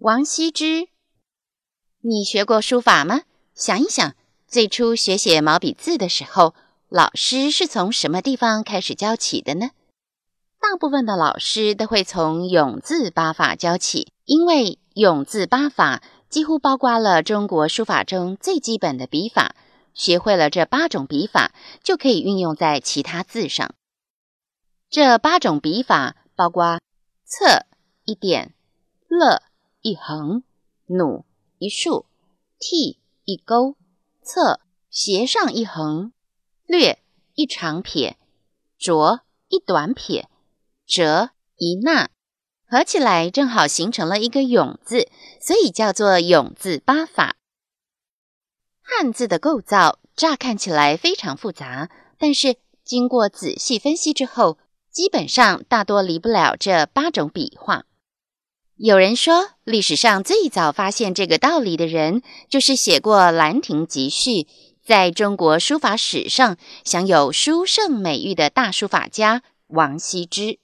王羲之，你学过书法吗？想一想，最初学写毛笔字的时候，老师是从什么地方开始教起的呢？大部分的老师都会从永字八法教起，因为永字八法几乎包括了中国书法中最基本的笔法。学会了这八种笔法，就可以运用在其他字上。这八种笔法包括侧一点、勒。一横，弩一竖，替一勾，侧斜上一横，略一长撇，着一短撇，折一捺，合起来正好形成了一个“永”字，所以叫做永字八法。汉字的构造乍看起来非常复杂，但是经过仔细分析之后，基本上大多离不了这八种笔画。有人说，历史上最早发现这个道理的人，就是写过《兰亭集序》，在中国书法史上享有书圣美誉的大书法家王羲之。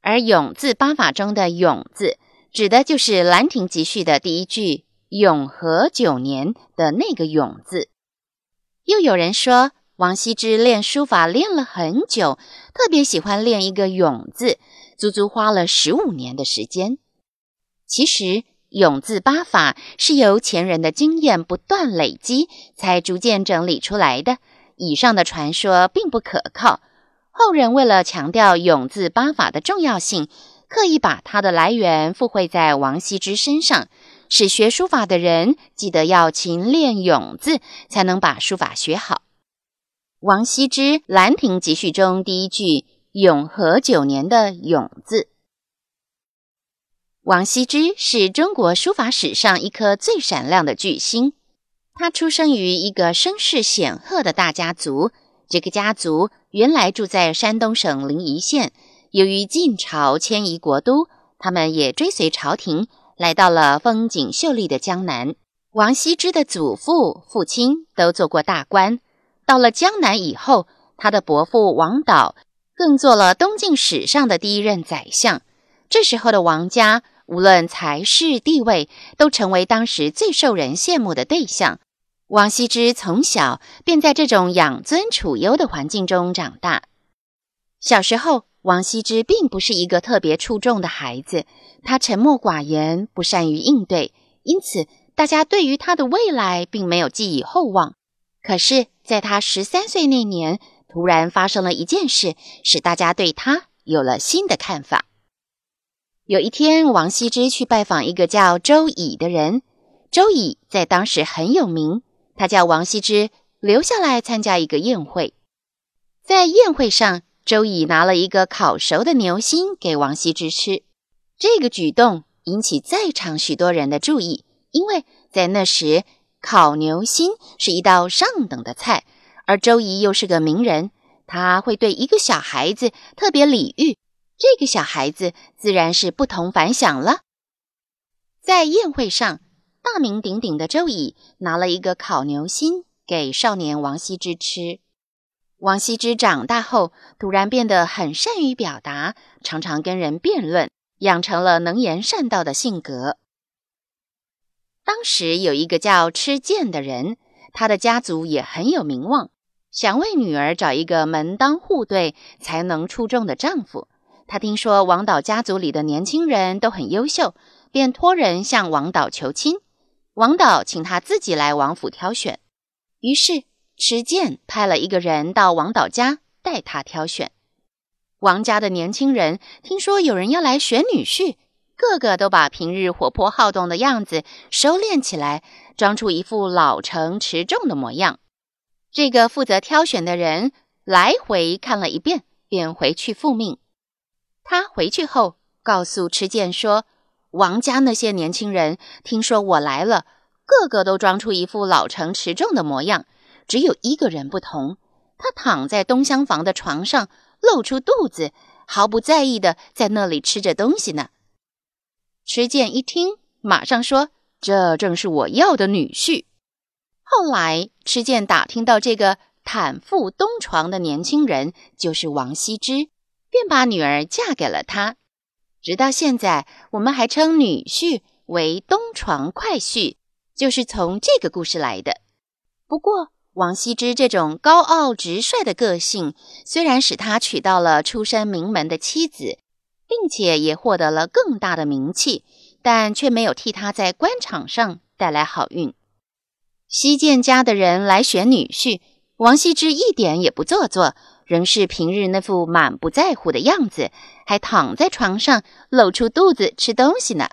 而“永”字八法中的“永”字，指的就是《兰亭集序》的第一句“永和九年”的那个“永”字。又有人说，王羲之练书法练了很久，特别喜欢练一个“永”字，足足花了十五年的时间。其实永字八法是由前人的经验不断累积，才逐渐整理出来的。以上的传说并不可靠。后人为了强调永字八法的重要性，刻意把它的来源附会在王羲之身上，使学书法的人记得要勤练永字，才能把书法学好。王羲之《兰亭集序》中第一句“永和九年”的“永”字。王羲之是中国书法史上一颗最闪亮的巨星。他出生于一个声势显赫的大家族。这个家族原来住在山东省临沂县。由于晋朝迁移国都，他们也追随朝廷来到了风景秀丽的江南。王羲之的祖父、父亲都做过大官。到了江南以后，他的伯父王导更做了东晋史上的第一任宰相。这时候的王家。无论才势地位，都成为当时最受人羡慕的对象。王羲之从小便在这种养尊处优的环境中长大。小时候，王羲之并不是一个特别出众的孩子，他沉默寡言，不善于应对，因此大家对于他的未来并没有寄以厚望。可是，在他十三岁那年，突然发生了一件事，使大家对他有了新的看法。有一天，王羲之去拜访一个叫周乙的人。周乙在当时很有名，他叫王羲之留下来参加一个宴会。在宴会上，周乙拿了一个烤熟的牛心给王羲之吃。这个举动引起在场许多人的注意，因为在那时，烤牛心是一道上等的菜，而周乙又是个名人，他会对一个小孩子特别礼遇。这个小孩子自然是不同凡响了。在宴会上，大名鼎鼎的周乙拿了一个烤牛心给少年王羲之吃。王羲之长大后，突然变得很善于表达，常常跟人辩论，养成了能言善道的性格。当时有一个叫吃剑的人，他的家族也很有名望，想为女儿找一个门当户对、才能出众的丈夫。他听说王导家族里的年轻人都很优秀，便托人向王导求亲。王导请他自己来王府挑选。于是持剑派了一个人到王导家带他挑选。王家的年轻人听说有人要来选女婿，个个都把平日活泼好动的样子收敛起来，装出一副老成持重的模样。这个负责挑选的人。来回看了一遍，便回去复命。他回去后告诉池剑说：“王家那些年轻人听说我来了，个个都装出一副老成持重的模样，只有一个人不同，他躺在东厢房的床上，露出肚子，毫不在意的在那里吃着东西呢。”池剑一听，马上说：“这正是我要的女婿。”后来，池剑打听到这个坦腹东床的年轻人就是王羲之。便把女儿嫁给了他，直到现在，我们还称女婿为东床快婿，就是从这个故事来的。不过，王羲之这种高傲直率的个性，虽然使他娶到了出身名门的妻子，并且也获得了更大的名气，但却没有替他在官场上带来好运。西涧家的人来选女婿，王羲之一点也不做作。仍是平日那副满不在乎的样子，还躺在床上露出肚子吃东西呢。